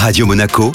Radio Monaco,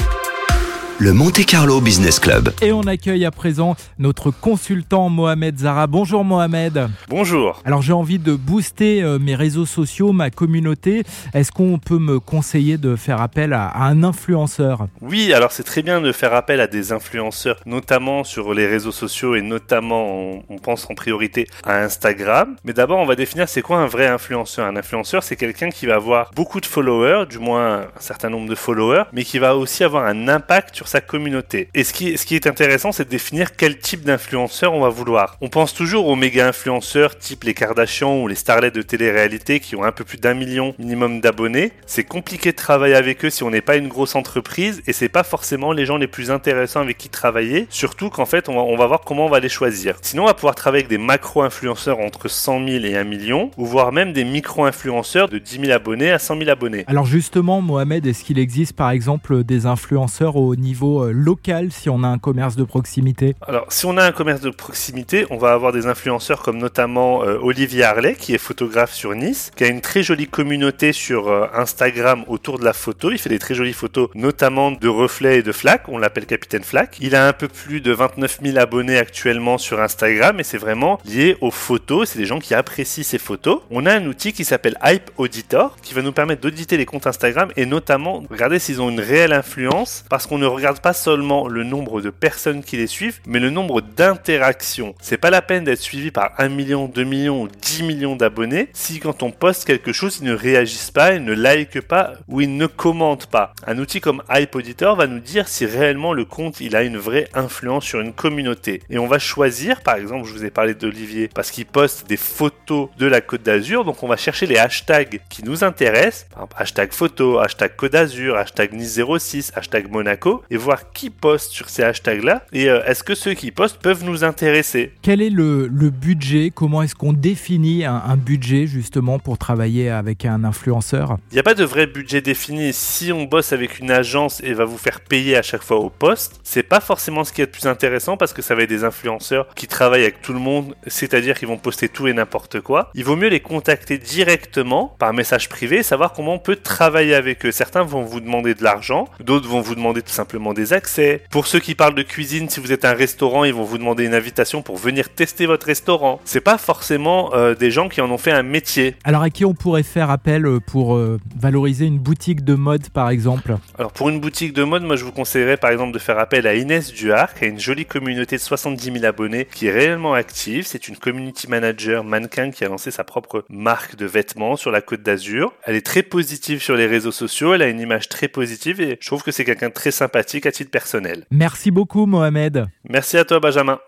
le Monte Carlo Business Club. Et on accueille à présent notre consultant Mohamed Zara. Bonjour Mohamed. Bonjour. Alors j'ai envie de booster euh, mes réseaux sociaux, ma communauté. Est-ce qu'on peut me conseiller de faire appel à, un influenceur? Oui, alors c'est très bien de faire appel à des influenceurs, notamment sur les réseaux sociaux et notamment, on, pense en priorité à Instagram. Mais d'abord, on va définir c'est quoi un vrai influenceur. Un influenceur, c'est quelqu'un qui va avoir beaucoup de followers, du moins un certain nombre de followers, mais qui va aussi avoir un impact sur communauté. Et ce qui, ce qui est intéressant, c'est de définir quel type d'influenceur on va vouloir. On pense toujours aux méga influenceurs type les Kardashians ou les starlets de télé-réalité qui ont un peu plus d'un million minimum d'abonnés. C'est compliqué de travailler avec eux si on n'est pas une grosse entreprise et c'est pas forcément les gens les plus intéressants avec qui travailler. Surtout qu'en fait, on va, on va voir comment on va les choisir. Sinon, on va pouvoir travailler avec des macro-influenceurs entre 100 000 et 1 million ou voire même des micro-influenceurs de 10 000 abonnés à 100 000 abonnés. Alors justement, Mohamed, est-ce qu'il existe par exemple des influenceurs au niveau euh, local si on a un commerce de proximité Alors, si on a un commerce de proximité, on va avoir des influenceurs comme notamment euh, Olivier Harley, qui est photographe sur Nice, qui a une très jolie communauté sur euh, Instagram autour de la photo. Il fait des très jolies photos, notamment de reflets et de flaques. On l'appelle Capitaine Flac. Il a un peu plus de 29 000 abonnés actuellement sur Instagram et c'est vraiment lié aux photos. C'est des gens qui apprécient ces photos. On a un outil qui s'appelle Hype Auditor qui va nous permettre d'auditer les comptes Instagram et notamment regarder s'ils ont une réelle influence parce qu'on ne regarde pas seulement le nombre de personnes qui les suivent, mais le nombre d'interactions. C'est pas la peine d'être suivi par 1 million, 2 millions ou 10 millions d'abonnés si quand on poste quelque chose, ils ne réagissent pas, ils ne likent pas ou ils ne commentent pas. Un outil comme Hype Auditor va nous dire si réellement le compte il a une vraie influence sur une communauté. Et on va choisir, par exemple, je vous ai parlé d'Olivier parce qu'il poste des photos de la Côte d'Azur, donc on va chercher les hashtags qui nous intéressent, hashtag photo, hashtag Côte d'Azur, hashtag Nice 06, hashtag Monaco, et voir qui poste sur ces hashtags-là et euh, est-ce que ceux qui postent peuvent nous intéresser? Quel est le, budget? Comment est-ce qu'on définit un, budget justement pour travailler avec un influenceur? Il n'y a pas de vrai budget défini. Si on bosse avec une agence et va vous faire payer à chaque fois au poste, c'est pas forcément ce qui est le plus intéressant parce que ça va être des influenceurs qui travaillent avec tout le monde, c'est-à-dire qu'ils vont poster tout et n'importe quoi. Il vaut mieux les contacter directement par message privé, savoir comment on peut travailler avec eux. Certains vont vous demander de l'argent, d'autres vont vous demander tout simplement des accès. Pour ceux qui parlent de cuisine, si vous êtes un restaurant, ils vont vous demander une invitation pour venir tester votre restaurant. C'est pas forcément euh, des gens qui en ont fait un métier. Alors à qui on pourrait faire appel euh, pour euh, valoriser une boutique de mode par exemple? Alors pour une boutique de mode, moi je vous conseillerais par exemple de faire appel à Inès Duart, qui a une jolie communauté de 70 000 abonnés, qui est réellement active. C'est une community manager mannequin qui a lancé sa propre marque de vêtements sur la côte d'Azur. Elle est très positive sur les réseaux sociaux, elle a une image très positive et je trouve que c'est quelqu'un de très sympathique à titre personnel. Merci beaucoup Mohamed. Merci à toi Benjamin.